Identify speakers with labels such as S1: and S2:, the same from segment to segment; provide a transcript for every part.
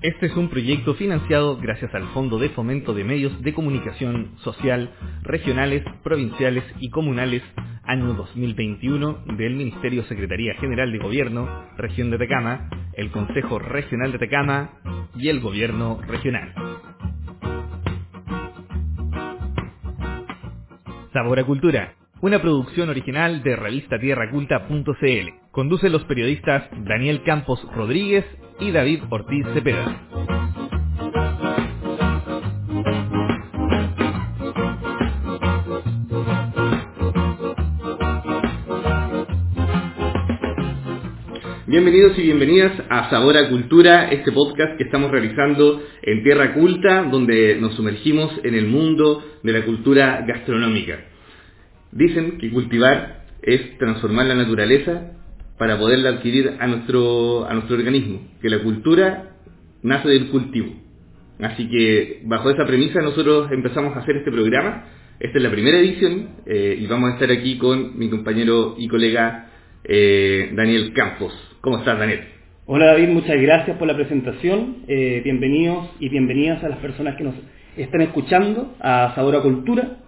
S1: Este es un proyecto financiado gracias al Fondo de Fomento de Medios de Comunicación Social Regionales, Provinciales y Comunales año 2021 del Ministerio Secretaría General de Gobierno, Región de Atacama, el Consejo Regional de Atacama y el Gobierno Regional. Sabor a Cultura, una producción original de revista tierraculta.cl. Conducen los periodistas Daniel Campos Rodríguez y David Ortiz Cepeda. Bienvenidos y bienvenidas a Sabor a Cultura, este podcast que estamos realizando en Tierra Culta, donde nos sumergimos en el mundo de la cultura gastronómica. Dicen que cultivar es transformar la naturaleza para poderla adquirir a nuestro, a nuestro organismo, que la cultura nace del cultivo. Así que bajo esa premisa nosotros empezamos a hacer este programa. Esta es la primera edición eh, y vamos a estar aquí con mi compañero y colega eh, Daniel Campos. ¿Cómo estás, Daniel?
S2: Hola, David. Muchas gracias por la presentación. Eh, bienvenidos y bienvenidas a las personas que nos están escuchando a Sabor a Cultura.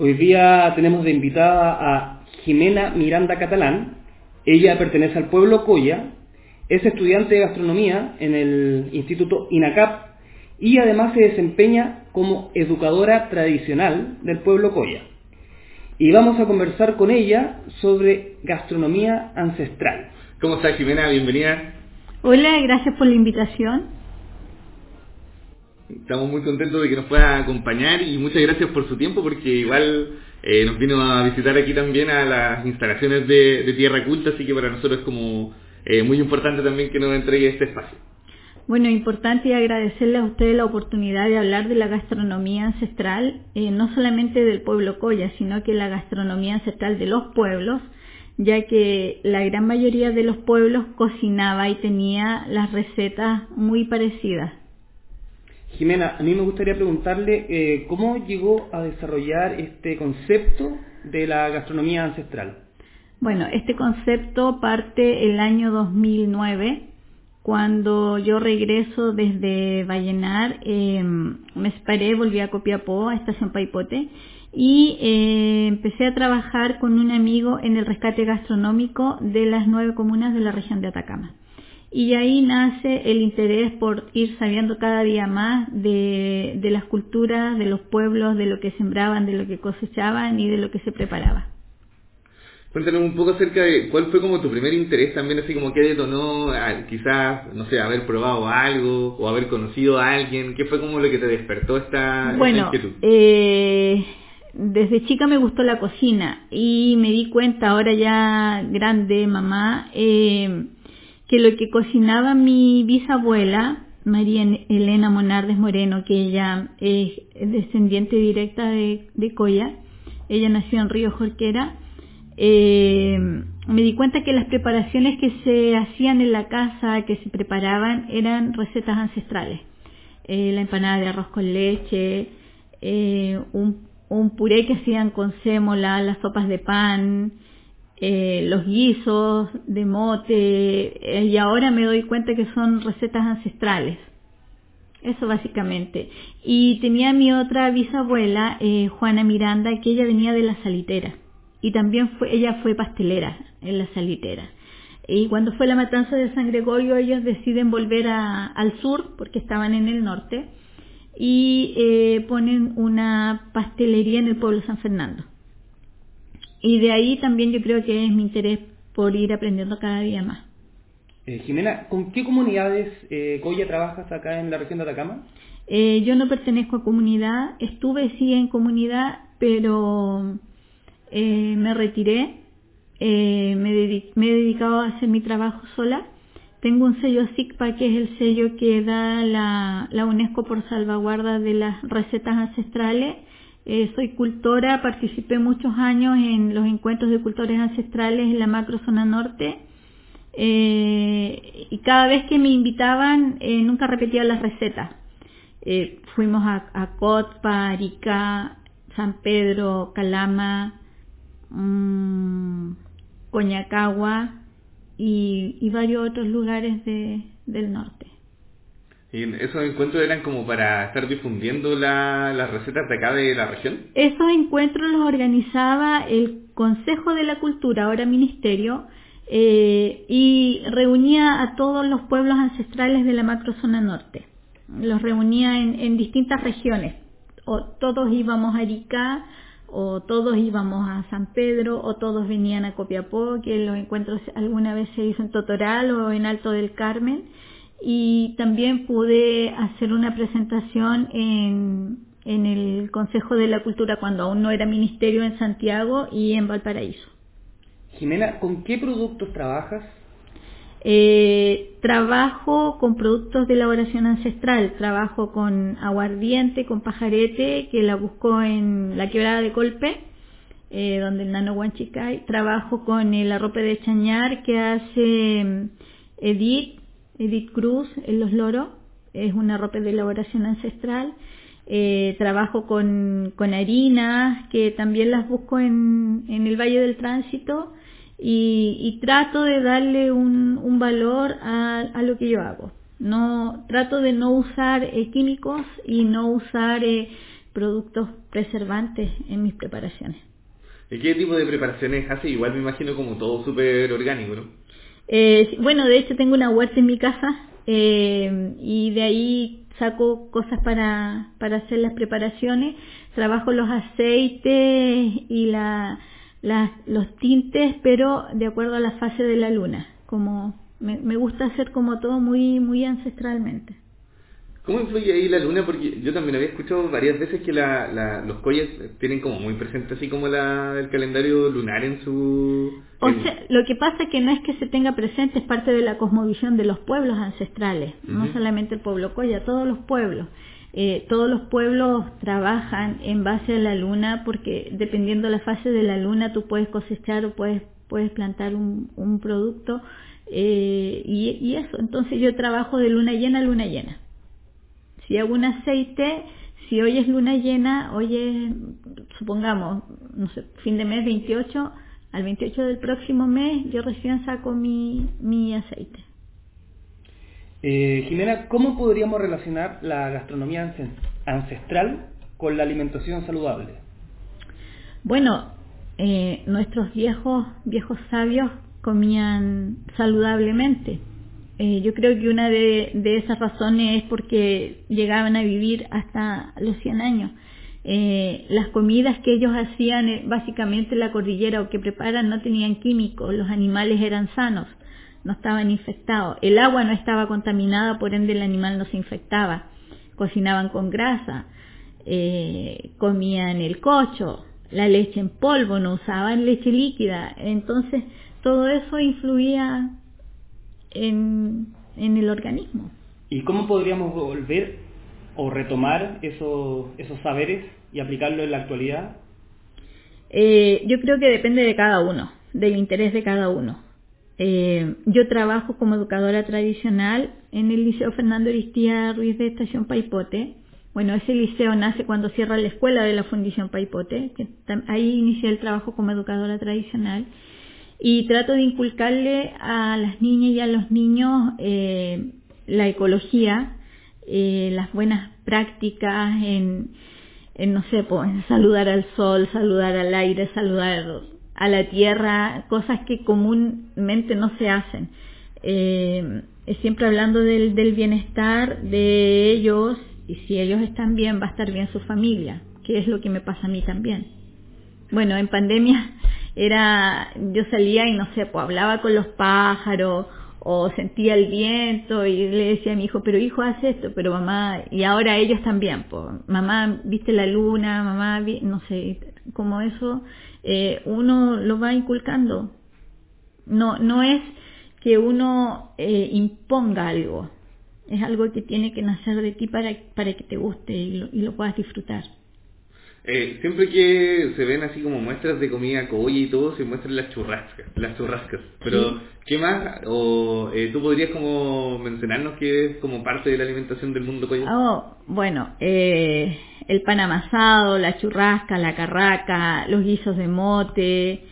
S2: Hoy día tenemos de invitada a Jimena Miranda Catalán. Ella pertenece al pueblo Coya, es estudiante de gastronomía en el Instituto INACAP y además se desempeña como educadora tradicional del pueblo Coya. Y vamos a conversar con ella sobre gastronomía ancestral.
S1: ¿Cómo estás, Jimena? Bienvenida.
S3: Hola, gracias por la invitación.
S1: Estamos muy contentos de que nos pueda acompañar y muchas gracias por su tiempo porque igual eh, nos vino a visitar aquí también a las instalaciones de, Tierra Culta, así que para nosotros es como eh, muy importante también que nos entregue este espacio.
S3: Bueno, importante agradecerle a ustedes la oportunidad de hablar de la gastronomía ancestral, eh, no solamente del pueblo Coya, sino que la gastronomía ancestral de los pueblos, ya que la gran mayoría de los pueblos cocinaba y tenía las recetas muy parecidas.
S2: Jimena, a mí me gustaría preguntarle eh, cómo llegó a desarrollar este concepto de la gastronomía ancestral.
S3: Bueno, este concepto parte el año 2009, cuando yo regreso desde Vallenar, eh, me separé, volví a Copiapó, a Estación Paipote, y eh, empecé a trabajar con un amigo en el rescate gastronómico de las nueve comunas de la región de Atacama. Y ahí nace el interés por ir sabiendo cada día más de, las culturas, de los pueblos, de lo que sembraban, de lo que cosechaban y de lo que se preparaba.
S1: Cuéntanos un poco acerca de cuál fue como tu primer interés también, así como qué detonó, quizás, no sé, haber probado algo o haber conocido a alguien, ¿qué fue como lo que te despertó esta,
S3: bueno,
S1: inquietud?
S3: Eh, desde chica me gustó la cocina y me di cuenta ahora ya grande, mamá, eh, que lo que cocinaba mi bisabuela, María Elena Monardes Moreno, que ella es descendiente directa de, de Coya, ella nació en Río Jorquera, eh, me di cuenta que las preparaciones que se hacían en la casa, que se preparaban, eran recetas ancestrales. Eh, la empanada de arroz con leche, eh, un, puré que hacían con sémola, las sopas de pan, eh, los guisos de mote, eh, y ahora me doy cuenta que son recetas ancestrales. Eso básicamente. Y tenía mi otra bisabuela, eh, Juana Miranda, que ella venía de la salitera. Y también fue, ella fue pastelera en la salitera. Y cuando fue la matanza de San Gregorio, ellos deciden volver al sur, porque estaban en el norte, y ponen una pastelería en el pueblo de San Fernando. Y de ahí también yo creo que es mi interés por ir aprendiendo cada día más.
S2: Eh, Jimena, ¿con qué comunidades eh, Coya trabajas acá en la región de Atacama?
S3: Eh, yo no pertenezco a comunidad, estuve sí en comunidad, pero eh, me retiré, me, me, he dedicado a hacer mi trabajo sola. Tengo un sello SICPA, que es el sello que da la, la UNESCO por salvaguarda de las recetas ancestrales eh, soy cultora, participé muchos años en los encuentros de cultores ancestrales en la macro zona norte. Eh, y cada vez que me invitaban, eh, nunca repetía las recetas. fuimos a, a Cotpa, Arica, San Pedro, Calama, mmm, Coñacagua y, varios otros lugares del norte.
S1: ¿Y esos encuentros eran como para estar difundiendo la, las recetas de acá de la región?
S3: Esos encuentros los organizaba el Consejo de la Cultura, ahora Ministerio, eh, y reunía a todos los pueblos ancestrales de la macrozona norte. Los reunía en, en distintas regiones. O todos íbamos a Arica, o todos íbamos a San Pedro, o todos venían a Copiapó, que los encuentros alguna vez se hizo en Totoral o en Alto del Carmen y también pude hacer una presentación en, en el Consejo de la Cultura cuando aún no era ministerio en Santiago y en Valparaíso.
S2: Jimena, ¿con qué productos trabajas?
S3: Eh, trabajo con productos de elaboración ancestral, trabajo con aguardiente, con pajarete, que la buscó en la quebrada de Colpe, eh, donde el nano Huanchicay, trabajo con el arrope de chañar que hace mm, Edith, Edith Cruz en Los Loros, es una ropa de elaboración ancestral. Eh, trabajo con, con harinas, que también las busco en, en el Valle del Tránsito y, y trato de darle un, un valor a, a, lo que yo hago. No, trato de no usar eh, químicos y no usar eh, productos preservantes en mis preparaciones.
S1: ¿Y qué tipo de preparaciones hace? Igual me imagino como todo súper orgánico, ¿no?
S3: Eh, bueno, de hecho tengo una huerta en mi casa eh, y de ahí saco cosas para, para hacer las preparaciones, trabajo los aceites y la, los tintes, pero de acuerdo a la fase de la luna, como me, me gusta hacer como todo muy, muy ancestralmente.
S1: ¿Cómo influye ahí la luna? Porque yo también había escuchado varias veces que la, la, los collas tienen como muy presente así como la, el calendario lunar en su...
S3: O sea, lo que pasa es que no es que se tenga presente, es parte de la cosmovisión de los pueblos ancestrales, uh -huh. no solamente el pueblo colla, todos los pueblos. Eh, todos los pueblos trabajan en base a la luna porque dependiendo de la fase de la luna tú puedes cosechar o puedes, puedes plantar un, un producto eh, y, y eso. Entonces yo trabajo de luna llena a luna llena. Si hago un aceite, si hoy es luna llena, hoy es, supongamos, no sé, fin de mes 28, al 28 del próximo mes yo recién saco mi, mi aceite.
S2: Eh, Jimena, ¿cómo podríamos relacionar la gastronomía ancestral con la alimentación saludable?
S3: Bueno, eh, nuestros viejos, viejos sabios comían saludablemente. Eh, yo creo que una de, de, esas razones es porque llegaban a vivir hasta los 100 años. Eh, las comidas que ellos hacían, eh, básicamente la cordillera o que preparan, no tenían químicos, los animales eran sanos, no estaban infectados, el agua no estaba contaminada, por ende el animal no se infectaba, cocinaban con grasa, eh, comían el cocho, la leche en polvo, no usaban leche líquida, entonces todo eso influía en, en el organismo.
S2: ¿Y cómo podríamos volver o retomar esos, esos saberes y aplicarlo en la actualidad?
S3: Eh, yo creo que depende de cada uno, del interés de cada uno. Eh, yo trabajo como educadora tradicional en el Liceo Fernando Aristía Ruiz de Estación Paipote. Bueno, ese liceo nace cuando cierra la escuela de la Fundación Paipote, que ahí inicié el trabajo como educadora tradicional y trato de inculcarle a las niñas y a los niños eh, la ecología, eh, las buenas prácticas en, en no sé, pues, saludar al sol, saludar al aire, saludar a la tierra, cosas que comúnmente no se hacen. Eh, siempre hablando del, del bienestar de ellos y si ellos están bien va a estar bien su familia, que es lo que me pasa a mí también. Bueno, en pandemia era, yo salía y no sé, pues hablaba con los pájaros o sentía el viento y le decía a mi hijo, pero hijo, haz esto, pero mamá, y ahora ellos también, pues, mamá, viste la luna, mamá, vi, no sé, como eso, eh, uno lo va inculcando. No, no es que uno eh, imponga algo, es algo que tiene que nacer de ti para, para que te guste y lo, y lo puedas disfrutar.
S1: Eh, siempre que se ven así como muestras de comida colla y todo, se muestran las churrascas, las churrascas. Pero, sí. ¿qué más? O eh, tú podrías como mencionarnos que es como parte de la alimentación del mundo colla.
S3: Oh, bueno, eh, el pan amasado, la churrasca, la carraca, los guisos de mote,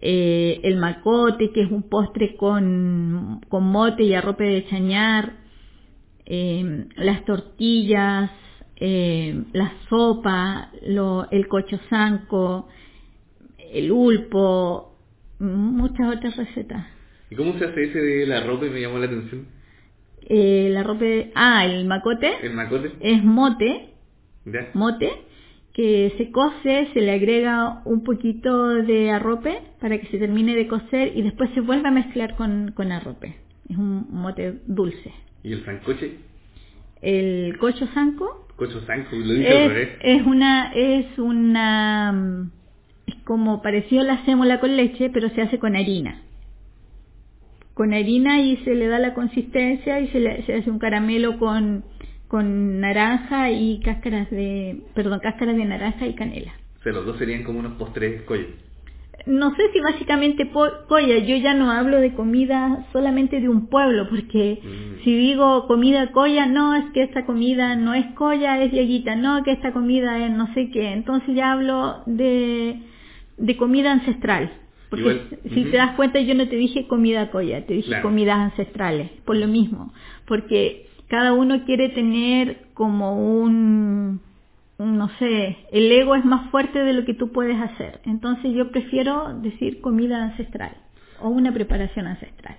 S3: eh, el macote, que es un postre con, con mote y arrope de chañar, las tortillas, eh, la sopa, lo, el cocho zanco, el ulpo, muchas otras recetas.
S1: ¿Y cómo se hace ese de la ropa? Me llamó la atención.
S3: Eh, la ropa, ah, el macote.
S1: El macote.
S3: Es mote,
S1: Ya.
S3: mote, que se cose, se le agrega un poquito de arrope para que se termine de cocer y después se vuelve a mezclar con, con arrope. Es un mote dulce.
S1: ¿Y el sancoche?
S3: El cocho zanco
S1: Cocho zanco, lo dije al
S3: es,
S1: revés.
S3: es una, es una, mm, es como parecido a la sémola con leche, pero se hace con harina. Con harina y se le da la consistencia y se, le, se hace un caramelo con, con naranja y cáscaras de, perdón, cáscaras de naranja y canela.
S1: O sea, los dos serían como unos postres colles.
S3: No sé si básicamente colla, yo ya no hablo de comida solamente de un pueblo, porque
S1: Mm.
S3: si digo comida colla, no, es que esta comida no es colla, es dieguita, no, que esta comida es no sé qué. Entonces ya hablo de, de comida ancestral. Porque
S1: Igual,
S3: si te das cuenta yo no te dije comida colla, te dije
S1: Claro.
S3: comidas ancestrales, por lo mismo. Porque cada uno quiere tener como un, no sé, el ego es más fuerte de lo que tú puedes hacer. Entonces yo prefiero decir comida ancestral o una preparación ancestral.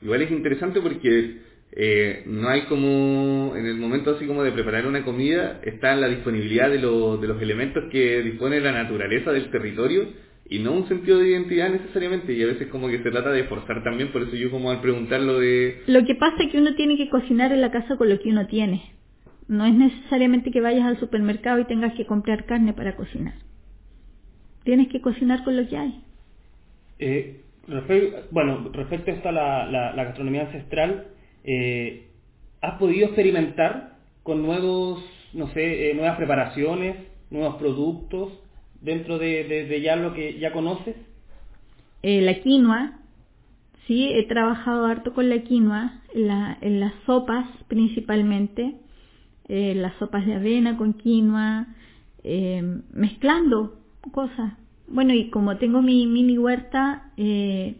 S1: Igual es interesante porque eh, no hay como, en el momento así como de preparar una comida, está la disponibilidad de, lo- de los elementos que dispone la naturaleza del territorio y no un sentido de identidad necesariamente y a veces como que se trata de forzar también, por eso yo como al preguntar lo de...
S3: Lo que pasa es que uno tiene que cocinar en la casa con lo que uno tiene. No es necesariamente que vayas al supermercado y tengas que comprar carne para cocinar. Tienes que cocinar con lo que hay.
S2: Eh, bueno, respecto a esto a la, la- la gastronomía ancestral, eh, ¿has podido experimentar con nuevos, no sé, eh, nuevas preparaciones, nuevos productos dentro de, de- de ya lo que ya conoces?
S3: Eh, la quinoa, sí, he trabajado harto con la quinoa, la- en las sopas principalmente, eh, las sopas de avena con quinoa, eh, mezclando cosas. Bueno, y como tengo mi mini huerta, eh,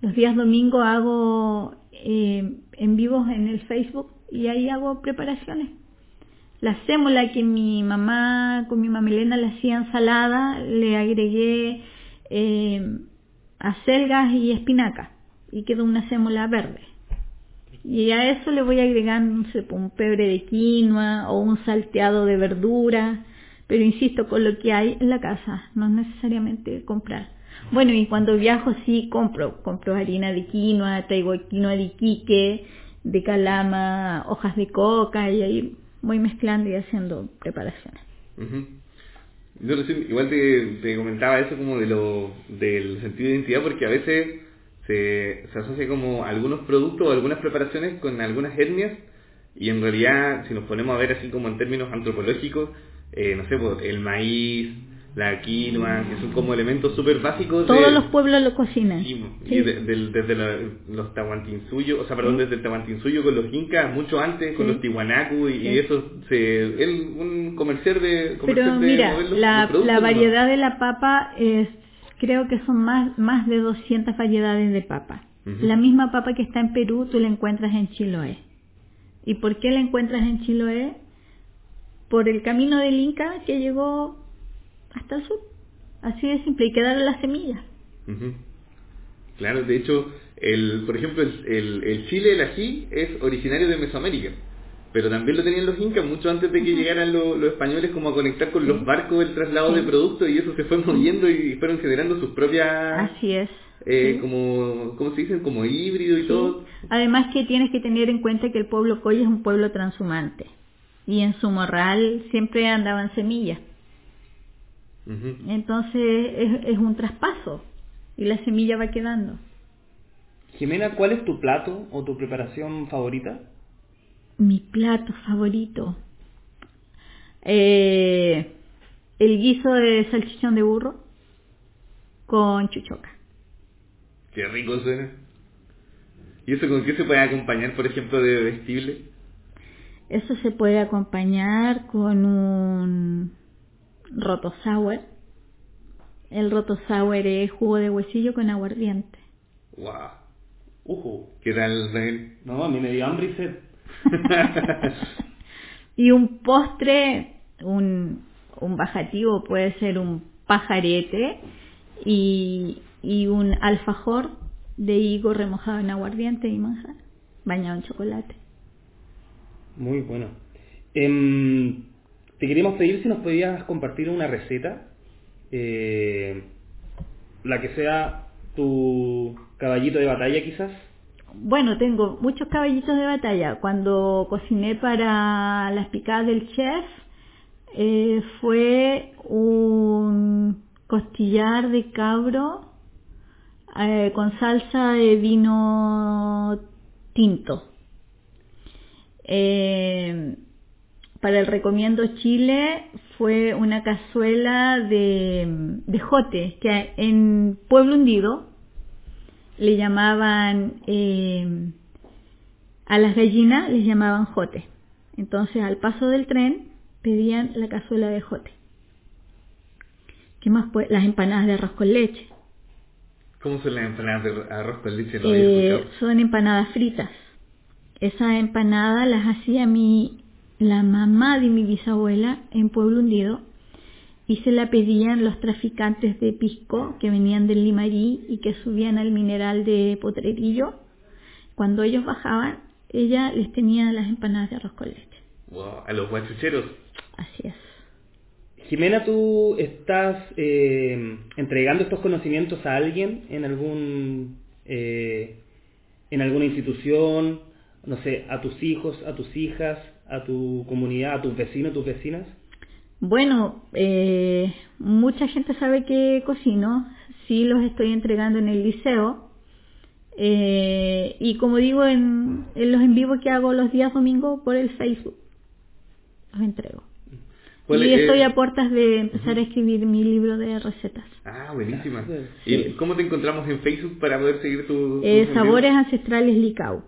S3: los días domingo hago en vivos en el Facebook y ahí hago preparaciones. La sémola que mi mamá con mi mamelena le hacía ensalada, le agregué acelgas y espinaca y quedó una sémola verde. Y a eso le voy a agregar un pebre de quinoa o un salteado de verdura, pero insisto, con lo que hay en la casa, no necesariamente comprar. Bueno, y cuando viajo sí compro, compro harina de quinoa, traigo quinoa de Iquique, de calama, hojas de coca y ahí voy mezclando y haciendo preparaciones.
S1: Yo recién igual te, te comentaba eso como de lo del sentido de identidad porque a veces se, se asocia como algunos productos o algunas preparaciones con algunas etnias y en realidad si nos ponemos a ver así como en términos antropológicos, eh, no sé, pues, el maíz, la quinoa, que son como elementos súper básicos de-
S3: Todos los pueblos lo cocinan.
S1: Sí,
S3: Sí.
S1: y de- del- desde la- los Tahuantinsuyo, o sea, perdón, desde el Tahuantinsuyo con los incas, mucho antes con
S3: Sí.
S1: los Tiwanaku y, eso, se, el, un comercial de,
S3: Pero
S1: comercial de
S3: mira, la,
S1: los productos,
S3: la
S1: ¿no?
S3: variedad de la papa es, creo que son más, más de 200 variedades de papa. La misma papa que está en Perú tú la encuentras en Chiloé. ¿Y por qué la encuentras en Chiloé? Por el camino del Inca que llegó hasta el sur. Así de simple, y quedaron las semillas.
S1: Ujú. Claro, de hecho, el, por ejemplo, el, el, el chile, el ají, es originario de Mesoamérica. Pero también lo tenían los incas mucho antes de que llegaran lo- los españoles como a conectar con los barcos del traslado
S3: Sí.
S1: de productos y eso se fue moviendo y fueron generando sus propias,
S3: Así es.
S1: eh,
S3: Sí.
S1: como, ¿cómo se dicen? Como híbrido y
S3: Sí.
S1: todo.
S3: Además que tienes que tener en cuenta que el pueblo Coya es un pueblo transhumante. Y en su morral siempre andaban semillas. Entonces es, es un traspaso y la semilla va quedando.
S2: Jimena, ¿cuál es tu plato o tu preparación favorita?
S3: Mi plato favorito. Eh, el guiso de salchichón de burro con chuchoca.
S1: Qué rico suena. ¿Y eso con qué se puede acompañar, por ejemplo, de vestible?
S3: Eso se puede acompañar con un roto sour. El roto sour es jugo de huesillo con aguardiente.
S1: ¡Wow!
S2: Ujú.
S1: ¿Qué tal, Raquel?
S2: No, a mí me dio hambre y sed.
S3: y un postre, un, un bajativo puede ser un pajarete y, y un alfajor de higo remojado en aguardiente y manjar, bañado en chocolate.
S2: Muy bueno. Em, te queríamos pedir si nos podías compartir una receta, eh, la que sea tu caballito de batalla quizás.
S3: Bueno, tengo muchos caballitos de batalla. Cuando cociné para las picadas del chef, eh, fue un costillar de cabro eh, con salsa de vino tinto. Eh, para el recomiendo Chile fue una cazuela de, de jote que en Pueblo Hundido le llamaban eh, a las gallinas les llamaban jote. Entonces al paso del tren pedían la cazuela de jote. ¿Qué más? Pues las empanadas de arroz con leche.
S1: ¿Cómo son las empanadas de arroz con leche?
S3: Eh, son empanadas fritas. Esas empanadas las hacía mi, la mamá de mi bisabuela en Pueblo Hundido y se la pedían los traficantes de pisco que venían del Limarí y que subían al mineral de Potrerillo. Cuando ellos bajaban, ella les tenía las empanadas de arroz con leche.
S1: Wow, a los guachucheros.
S3: Así es.
S2: Jimena, ¿tú estás eh, entregando estos conocimientos a alguien en algún eh, en alguna institución, no sé, a tus hijos, a tus hijas, a tu comunidad, a tus vecinos, tus vecinas?
S3: Bueno, eh, mucha gente sabe que cocino, sí los estoy entregando en el liceo eh, y como digo en, en los en vivo que hago los días domingos por el Facebook, los entrego. Y
S1: es-
S3: estoy
S1: eh,
S3: a puertas de empezar a escribir mi libro de recetas.
S1: Ah, buenísima.
S2: Sí.
S1: ¿Y cómo te encontramos en Facebook para poder seguir tu... tus
S3: Eh, sabores ancestrales Licau.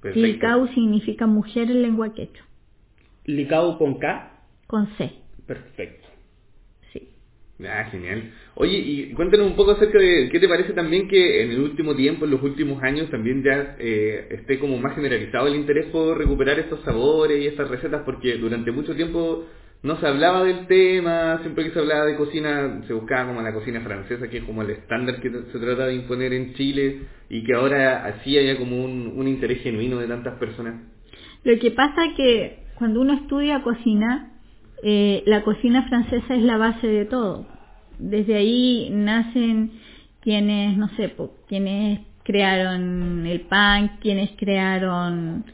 S1: Perfecto.
S3: Licau significa mujer en lengua quechua,
S2: Licao con K.
S3: con C.
S2: Perfecto.
S3: Sí.
S1: Ah, genial. Oye, y cuéntanos un poco acerca de qué te parece también que en el último tiempo, en los últimos años, también ya eh, esté como más generalizado el interés por recuperar estos sabores y estas recetas, porque durante mucho tiempo no se hablaba del tema, siempre que se hablaba de cocina se buscaba como la cocina francesa, que es como el estándar que se trata de imponer en Chile, y que ahora así haya como un, un interés genuino de tantas personas.
S3: Lo que pasa que cuando uno estudia cocina, eh, la cocina francesa es la base de todo. Desde ahí nacen quienes, no sé, quienes crearon el pan, quienes crearon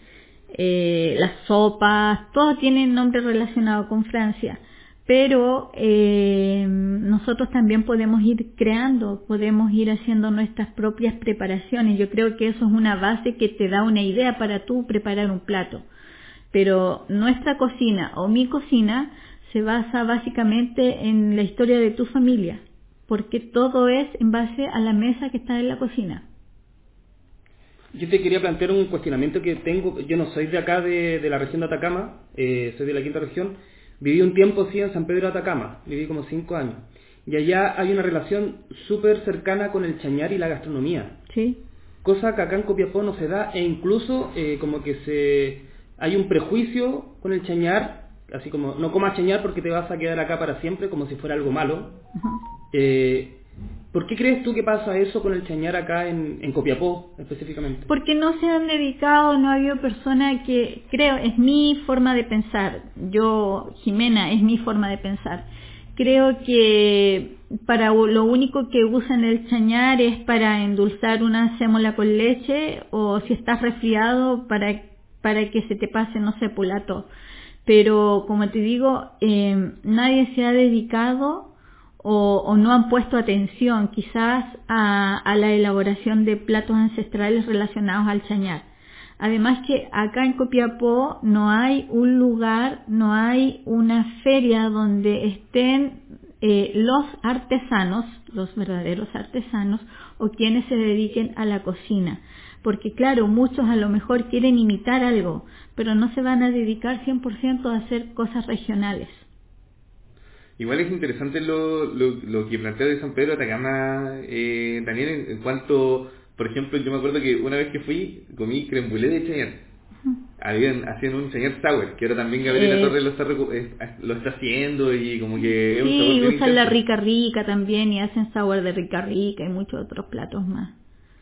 S3: eh, las sopas, todo tiene nombre relacionado con Francia. Pero eh, nosotros también podemos ir creando, podemos ir haciendo nuestras propias preparaciones. Yo creo que eso es una base que te da una idea para tú preparar un plato pero nuestra cocina o mi cocina se basa básicamente en la historia de tu familia, porque todo es en base a la mesa que está en la cocina.
S2: Yo te quería plantear un cuestionamiento que tengo. Yo no soy de acá, de, de la región de Atacama, eh, soy de la quinta región. Viví un tiempo, sí, en San Pedro de Atacama, viví como cinco años. Y allá hay una relación súper cercana con el chañar y la gastronomía.
S3: ¿Sí?
S2: Cosa que acá en Copiapó no se da, e incluso eh, como que se hay un prejuicio con el chañar, así como no comas chañar porque te vas a quedar acá para siempre, como si fuera algo malo. Eh, ¿Por qué crees tú que pasa eso con el chañar acá en, en Copiapó específicamente?
S3: Porque no se han dedicado, no ha habido persona que, creo, es mi forma de pensar. Yo, Jimena, es mi forma de pensar. Creo que para lo único que usan el chañar es para endulzar una sémola con leche o si estás resfriado para, para que se te pase, no sé, pulato. Pero como te digo, eh, nadie se ha dedicado o, no han puesto atención quizás a, a la elaboración de platos ancestrales relacionados al chañar. Además que acá en Copiapó no hay un lugar, no hay una feria donde estén eh, los artesanos, los verdaderos artesanos, o quienes se dediquen a la cocina. Porque claro, muchos a lo mejor quieren imitar algo, pero no se van a dedicar 100% a hacer cosas regionales.
S1: Igual es interesante lo, lo, lo que plantea de San Pedro Atacama, eh, Daniel, en, en cuanto, por ejemplo, yo me acuerdo que una vez que fui, comí creme brûlée de Cheyenne. habían, hacían un señor sour, que ahora también Gabriela
S3: Eh.
S1: Torres lo está, lo está haciendo y como que es un sabor
S3: Sí, usan la rica rica también y hacen sour de rica rica y muchos otros platos más.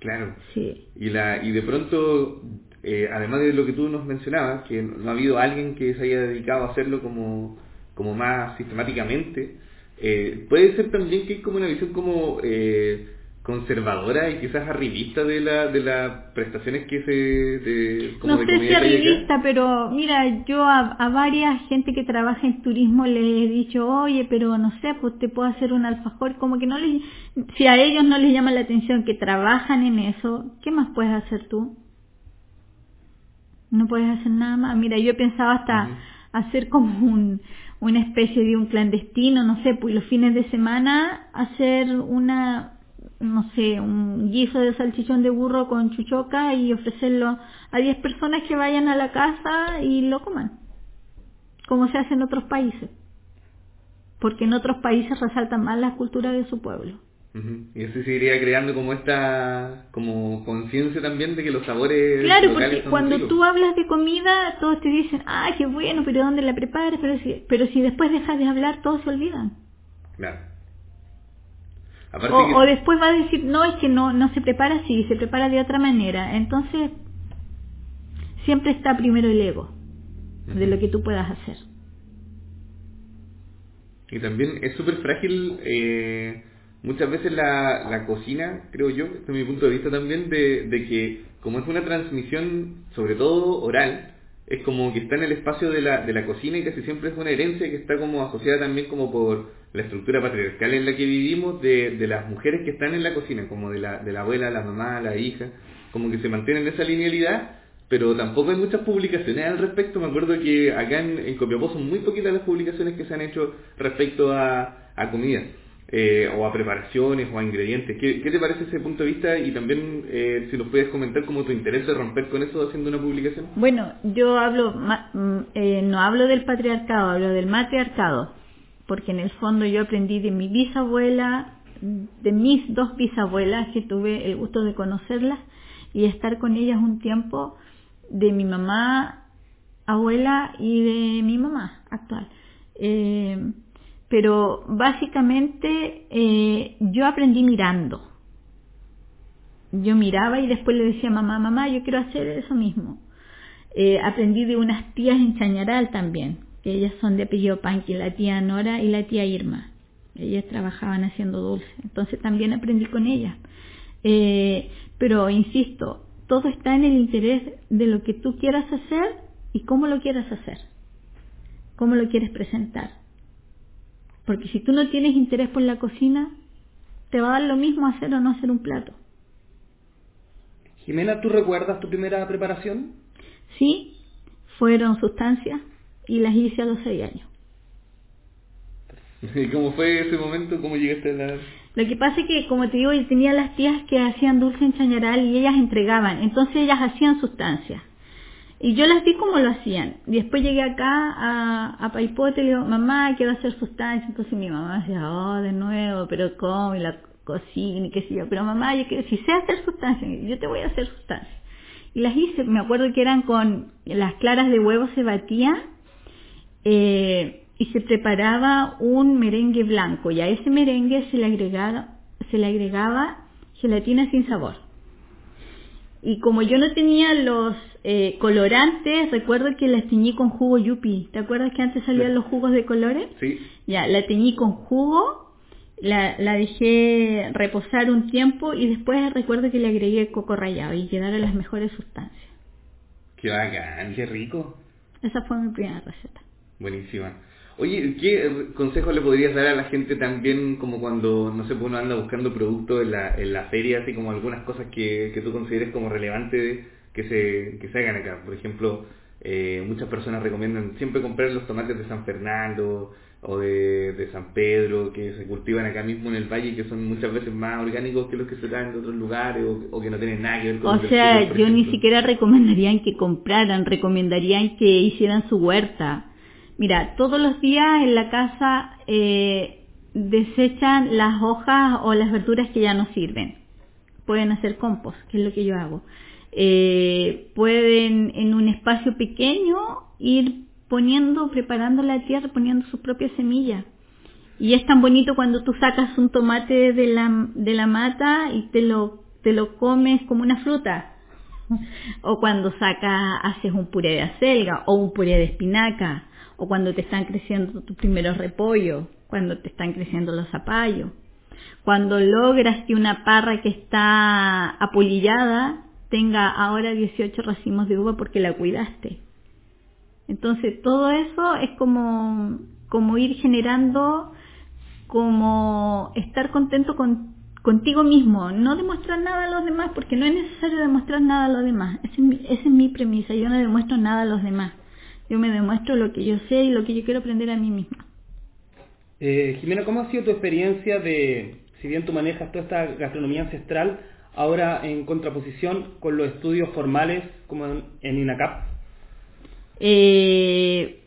S1: Claro.
S3: Sí.
S1: Y, la, y de pronto, eh, además de lo que tú nos mencionabas, que no ha habido alguien que se haya dedicado a hacerlo como, como más sistemáticamente, eh, puede ser también que hay como una visión como eh, conservadora y quizás arribista de, la, de las prestaciones que se... De, como
S3: No
S1: de
S3: sé si arribista, pero mira, yo a, a varias gente que trabaja en turismo les he dicho, oye, pero no sé, pues te puedo hacer un alfajor, como que no les, si a ellos no les llama la atención que trabajan en eso, ¿qué más puedes hacer tú? No puedes hacer nada más. Mira, yo he pensado hasta hacer como un, una especie de un clandestino, no sé, pues los fines de semana hacer una, no sé, un guiso de salchichón de burro con chuchoca y ofrecerlo a 10 personas que vayan a la casa y lo coman, como se hace en otros países. Porque en otros países resaltan más la cultura de su pueblo.
S1: Y eso se iría creando como esta como conciencia también de que los sabores
S3: Claro,
S1: locales
S3: porque
S1: son
S3: cuando
S1: ricos.
S3: tú hablas de comida, todos te dicen, ah, qué bueno, pero ¿dónde la preparas? Pero si, pero si después dejas de hablar, todos se olvidan.
S1: Claro. Aparte
S3: O,
S1: que-
S3: o después va a decir, no, es que no, no se prepara así, se prepara de otra manera. Entonces, siempre está primero el ego de lo que tú puedas hacer.
S1: Y también es súper frágil eh, muchas veces la, la cocina, creo yo, desde mi punto de vista también, de, de que como es una transmisión, sobre todo oral, es como que está en el espacio de la, de la cocina y casi siempre es una herencia que está como asociada también como por la estructura patriarcal en la que vivimos de, de las mujeres que están en la cocina, como de la, de la abuela, la mamá, la hija, como que se mantienen esa linealidad, pero tampoco hay muchas publicaciones al respecto. Me acuerdo que acá en, en Copiapó son muy poquitas las publicaciones que se han hecho respecto a, a comida, eh, o a preparaciones, o a ingredientes. ¿Qué, qué te parece ese punto de vista? Y también eh, si nos puedes comentar como tu interés de romper con eso haciendo una publicación.
S3: Bueno, yo hablo, mm, eh, no hablo del patriarcado, hablo del matriarcado, porque en el fondo yo aprendí de mi bisabuela, de mis dos bisabuelas que tuve el gusto de conocerlas y estar con ellas un tiempo, de mi mamá, abuela y de mi mamá actual. Pero básicamente eh, yo aprendí mirando. Yo miraba y después le decía mamá, mamá, yo quiero hacer eso mismo. Eh, aprendí de unas tías en Chañaral también, que ellas son de apellido Panqui, la tía Nora y la tía Irma. Ellas trabajaban haciendo dulce, entonces también aprendí con ellas. Eh, pero insisto, todo está en el interés de lo que tú quieras hacer y cómo lo quieras hacer, cómo lo quieres presentar. Porque si tú no tienes interés por la cocina, te va a dar lo mismo hacer o no hacer un plato.
S2: Jimena, ¿tú recuerdas tu primera preparación?
S3: Sí, fueron sustancias y las hice a los seis años.
S1: ¿Y cómo fue ese momento? ¿Cómo llegaste a la...?
S3: Lo que pasa es que, como te digo, yo tenía las tías que hacían dulce en Chañaral y ellas entregaban, entonces ellas hacían sustancias. Y yo las vi como lo hacían. Y después llegué acá a, a Paipote y le digo, mamá, quiero hacer sustancias. Entonces mi mamá decía, oh, de nuevo, pero ¿cómo? Y la cocina y qué sé yo. Pero mamá, yo quiero, si sé hacer sustancias, yo te voy a hacer sustancias. Y las hice, me acuerdo que eran con las claras de huevo se batían eh, y se preparaba un merengue blanco y a ese merengue se le agregaba, se le agregaba gelatina sin sabor. Y como yo no tenía los eh, colorantes, recuerdo que las teñí con jugo yupi. ¿Te acuerdas que antes salían los jugos de colores?
S1: Sí.
S3: Ya, la teñí con jugo, la, la dejé reposar un tiempo y después recuerdo que le agregué coco rallado y quedaron las mejores sustancias.
S1: Qué bacán, qué rico.
S3: Esa fue mi primera receta.
S1: Buenísima. Oye, ¿qué consejo le podrías dar a la gente también como cuando, no sé, pues uno anda buscando productos en la, en la feria, así como algunas cosas que, que tú consideres como relevantes que se, que se hagan acá? Por ejemplo, eh, muchas personas recomiendan siempre comprar los tomates de San Fernando o de, de San Pedro, que se cultivan acá mismo en el valle y que son muchas veces más orgánicos que los que se traen de otros lugares o, o que no tienen nada que ver con
S3: O sea, yo ni siquiera recomendarían que compraran, recomendarían que hicieran su huerta. Mira, todos los días en la casa eh, desechan las hojas o las verduras que ya no sirven. Pueden hacer compost, que es lo que yo hago. eh, pueden en un espacio pequeño ir poniendo, preparando la tierra, poniendo sus propias semillas. Y es tan bonito cuando tú sacas un tomate de la, de la mata y te lo, te lo comes como una fruta. O cuando sacas, haces un puré de acelga o un puré de espinaca. O cuando te están creciendo tus primeros repollos, cuando te están creciendo los zapallos. Cuando logras que una parra que está apolillada tenga ahora 18 racimos de uva porque la cuidaste. Entonces todo eso es como, como ir generando, como estar contento con, contigo mismo, no demostrar nada a los demás porque no es necesario demostrar nada a los demás. Es, mi, esa es mi premisa, yo no demuestro nada a los demás. Yo me demuestro lo que yo sé y lo que yo quiero aprender a mí misma.
S2: Eh, Jimena, ¿cómo ha sido tu experiencia de, si bien tú manejas toda esta gastronomía ancestral, ahora en contraposición con los estudios formales como en, en INACAP?
S3: eh,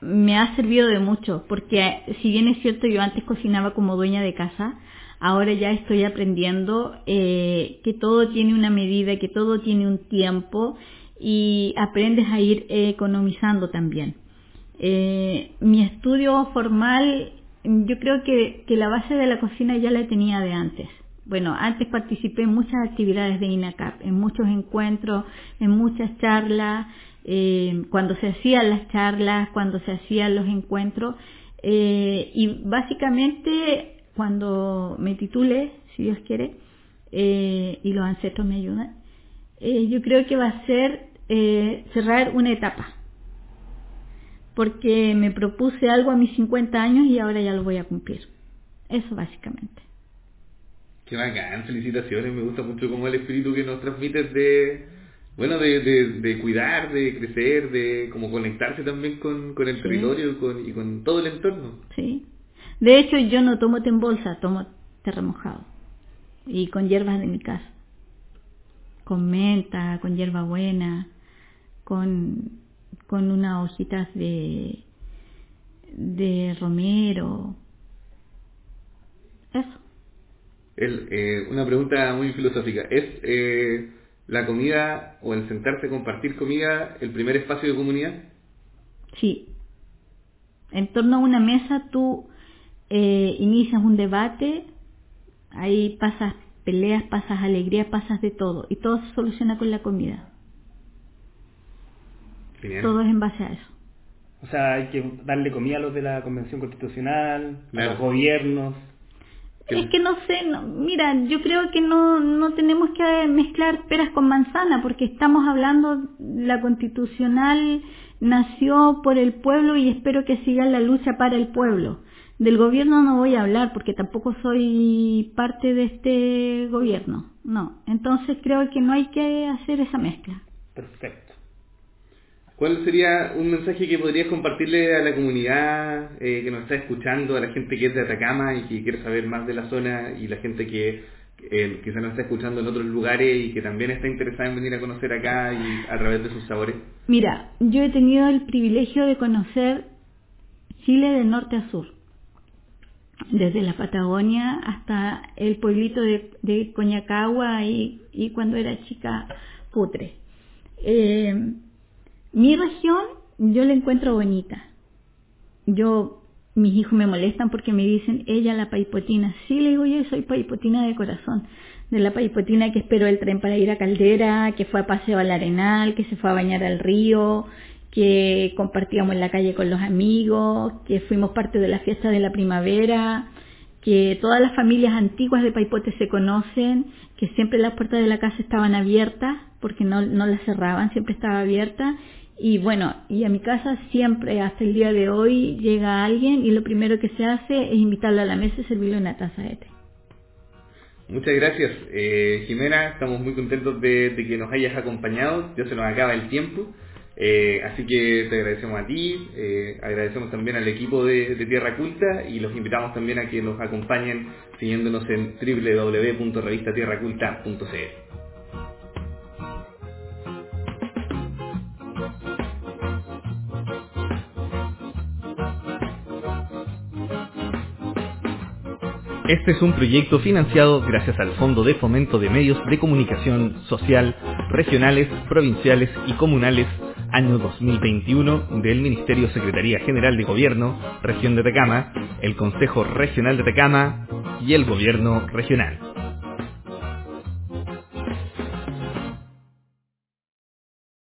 S3: me ha servido de mucho, porque si bien es cierto, yo antes cocinaba como dueña de casa, ahora ya estoy aprendiendo eh, que todo tiene una medida, que todo tiene un tiempo y aprendes a ir economizando también. Eh, mi estudio formal, yo creo que, que la base de la cocina ya la tenía de antes. Bueno, antes participé en muchas actividades de INACAP, en muchos encuentros, en muchas charlas, eh, cuando se hacían las charlas, cuando se hacían los encuentros, eh, y básicamente cuando me titule, si Dios quiere, eh, y los ancestros me ayudan, eh, yo creo que va a ser eh, cerrar una etapa, porque me propuse algo a mis 50 años y ahora ya lo voy a cumplir. Eso básicamente.
S1: Qué bacán, felicitaciones, me gusta mucho como el espíritu que nos transmites de, bueno, de, de, de cuidar, de crecer, de como conectarse también con, con el
S3: Sí.
S1: territorio y con, y con todo el entorno.
S3: Sí. De hecho, yo no tomo té en bolsa, tomo té remojado. Y con hierbas de mi casa. Con menta, con hierbabuena, con, con unas hojitas de, de romero. Eso.
S1: El, eh, una pregunta muy filosófica. ¿Es eh, la comida o el sentarse a compartir comida el primer espacio de comunidad?
S3: Sí. En torno a una mesa tú eh, inicias un debate, ahí pasas peleas, pasas alegrías, pasas de todo. Y todo se soluciona con la comida.
S1: Genial.
S3: Todo es en base a eso.
S2: O sea, hay que darle comida a los de la Convención Constitucional, a los gobiernos.
S1: ¿Qué?
S3: Es que no sé, no- mira, yo creo que no, no tenemos que mezclar peras con manzana porque estamos hablando, la constitucional nació por el pueblo y espero que siga la lucha para el pueblo. Del gobierno no voy a hablar porque tampoco soy parte de este gobierno, no. Entonces creo que no hay que hacer esa mezcla.
S2: Perfecto.
S1: ¿Cuál sería un mensaje que podrías compartirle a la comunidad eh, que nos está escuchando, a la gente que es de Atacama y que quiere saber más de la zona y la gente que eh, quizás nos está escuchando en otros lugares y que también está interesada en venir a conocer acá y a través de sus sabores?
S3: Mira, yo he tenido el privilegio de conocer Chile de norte a sur, desde la Patagonia hasta el pueblito de, Coñacagua y, y cuando era chica Putre. Eh, mi región yo la encuentro bonita. Yo, mis hijos me molestan porque me dicen, ella la paipotina. Sí, le digo yo soy paipotina de corazón. De la paipotina que esperó el tren para ir a Caldera, que fue a paseo al Arenal, que se fue a bañar al río, que compartíamos en la calle con los amigos, que fuimos parte de la fiesta de la primavera, que todas las familias antiguas de Paipote se conocen, que siempre las puertas de la casa estaban abiertas, porque no, no las cerraban, siempre estaba abierta. Y bueno, y a mi casa siempre, hasta el día de hoy, llega alguien y lo primero que se hace es invitarlo a la mesa y servirle una taza de té.
S1: Muchas gracias, eh, Jimena. Estamos muy contentos de, de que nos hayas acompañado. Ya se nos acaba el tiempo. Eh, así que te agradecemos a ti, eh, agradecemos también al equipo de, de Tierra Culta y los invitamos también a que nos acompañen siguiéndonos en www.revistatierraculta.cl. Este es un proyecto financiado gracias al Fondo de Fomento de Medios de Comunicación Social regionales, provinciales y comunales año 2021 del Ministerio Secretaría General de Gobierno, Región de Tecama, el Consejo Regional de Tecama y el Gobierno Regional.